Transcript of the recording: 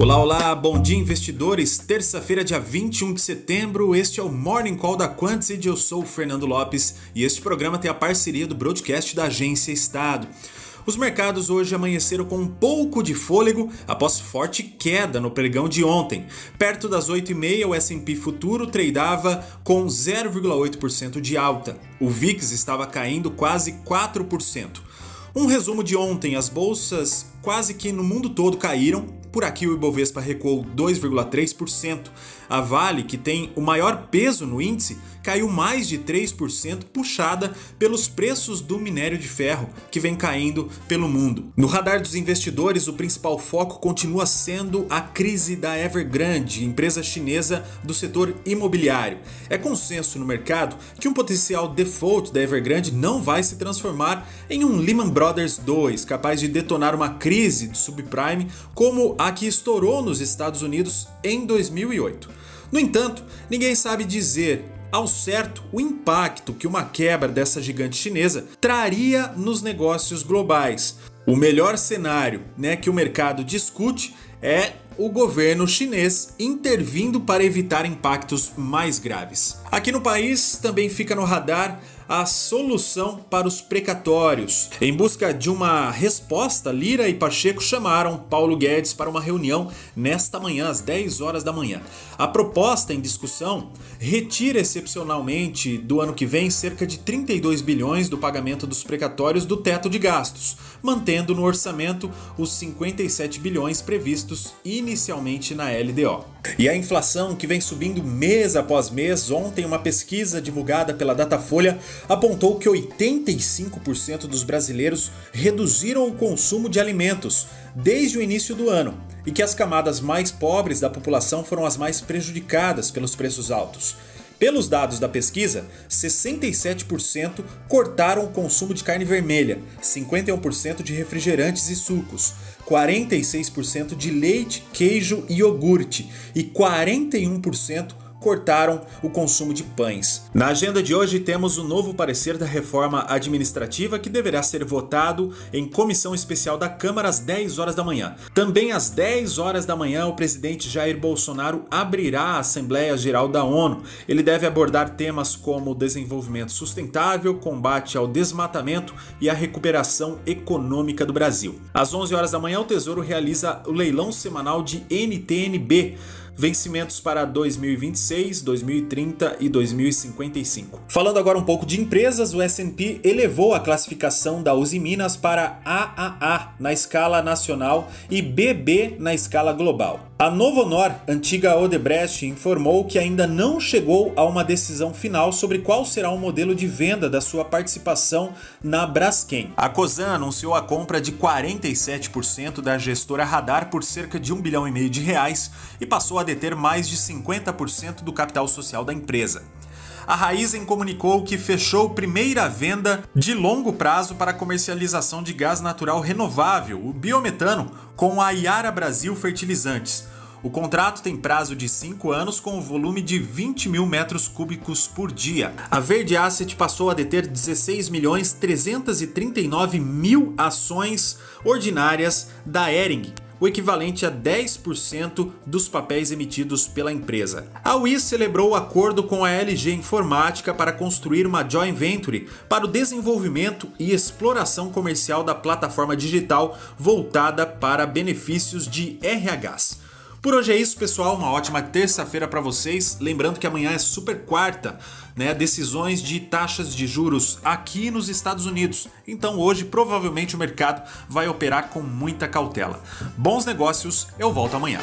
Olá, olá, bom dia investidores. Terça-feira, dia 21 de setembro, este é o Morning Call da Quantity. Eu sou o Fernando Lopes e este programa tem a parceria do broadcast da Agência Estado. Os mercados hoje amanheceram com um pouco de fôlego após forte queda no pregão de ontem. Perto das 8h30, o S&P futuro tradeava com 0,8% de alta. O VIX estava caindo quase 4%. Um resumo de ontem: as bolsas quase que no mundo todo caíram, por aqui o Ibovespa recuou 2,3%. A Vale, que tem o maior peso no índice, caiu mais de 3%, puxada pelos preços do minério de ferro, que vem caindo pelo mundo. No radar dos investidores, o principal foco continua sendo a crise da Evergrande, empresa chinesa do setor imobiliário. É consenso no mercado que um potencial default da Evergrande não vai se transformar em um Lehman Brothers 2, capaz de detonar uma crise do subprime como a que estourou nos Estados Unidos em 2008. No entanto, ninguém sabe dizer ao certo o impacto que uma quebra dessa gigante chinesa traria nos negócios globais. O melhor cenário né, que o mercado discute é o governo chinês intervindo para evitar impactos mais graves. Aqui no país também fica no radar a solução para os precatórios. Em busca de uma resposta, Lira e Pacheco chamaram Paulo Guedes para uma reunião nesta manhã, às 10 horas da manhã. A proposta em discussão retira excepcionalmente do ano que vem cerca de 32 bilhões do pagamento dos precatórios do teto de gastos, mantendo no orçamento os 57 bilhões previstos inicialmente na LDO. E a inflação que vem subindo mês após mês, ontem uma pesquisa divulgada pela Datafolha apontou que 85% dos brasileiros reduziram o consumo de alimentos desde o início do ano e que as camadas mais pobres da população foram as mais prejudicadas pelos preços altos. Pelos dados da pesquisa, 67% cortaram o consumo de carne vermelha, 51% de refrigerantes e sucos, 46% de leite, queijo e iogurte e 41% cortaram o consumo de pães. Na agenda de hoje temos o novo parecer da reforma administrativa que deverá ser votado em comissão especial da Câmara às 10 horas da manhã. Também às 10 horas da manhã o presidente Jair Bolsonaro abrirá a Assembleia Geral da ONU. Ele deve abordar temas como desenvolvimento sustentável, combate ao desmatamento e a recuperação econômica do Brasil. Às 11 horas da manhã o Tesouro realiza o leilão semanal de NTNB vencimentos para 2026, 2030 e 2055. Falando agora um pouco de empresas, o S&P elevou a classificação da Uzi Minas para AAA na escala nacional e BB na escala global. A Novonor, antiga Odebrecht, informou que ainda não chegou a uma decisão final sobre qual será o modelo de venda da sua participação na Braskem. A Cosan anunciou a compra de 47% da gestora Radar por cerca de um bilhão e meio de reais e passou a deter mais de 50% do capital social da empresa a Raizen comunicou que fechou primeira venda de longo prazo para comercialização de gás natural renovável, o biometano, com a Iara Brasil Fertilizantes. O contrato tem prazo de 5 anos com um volume de 20 mil metros cúbicos por dia. A Verde Asset passou a deter 16 milhões 339 mil ações ordinárias da Ering, o equivalente a 10% dos papéis emitidos pela empresa. A WIS celebrou o acordo com a LG Informática para construir uma joint venture para o desenvolvimento e exploração comercial da plataforma digital voltada para benefícios de RHs. Por hoje é isso, pessoal. Uma ótima terça-feira para vocês. Lembrando que amanhã é super quarta, né? Decisões de taxas de juros aqui nos Estados Unidos. Então hoje provavelmente o mercado vai operar com muita cautela. Bons negócios, eu volto amanhã.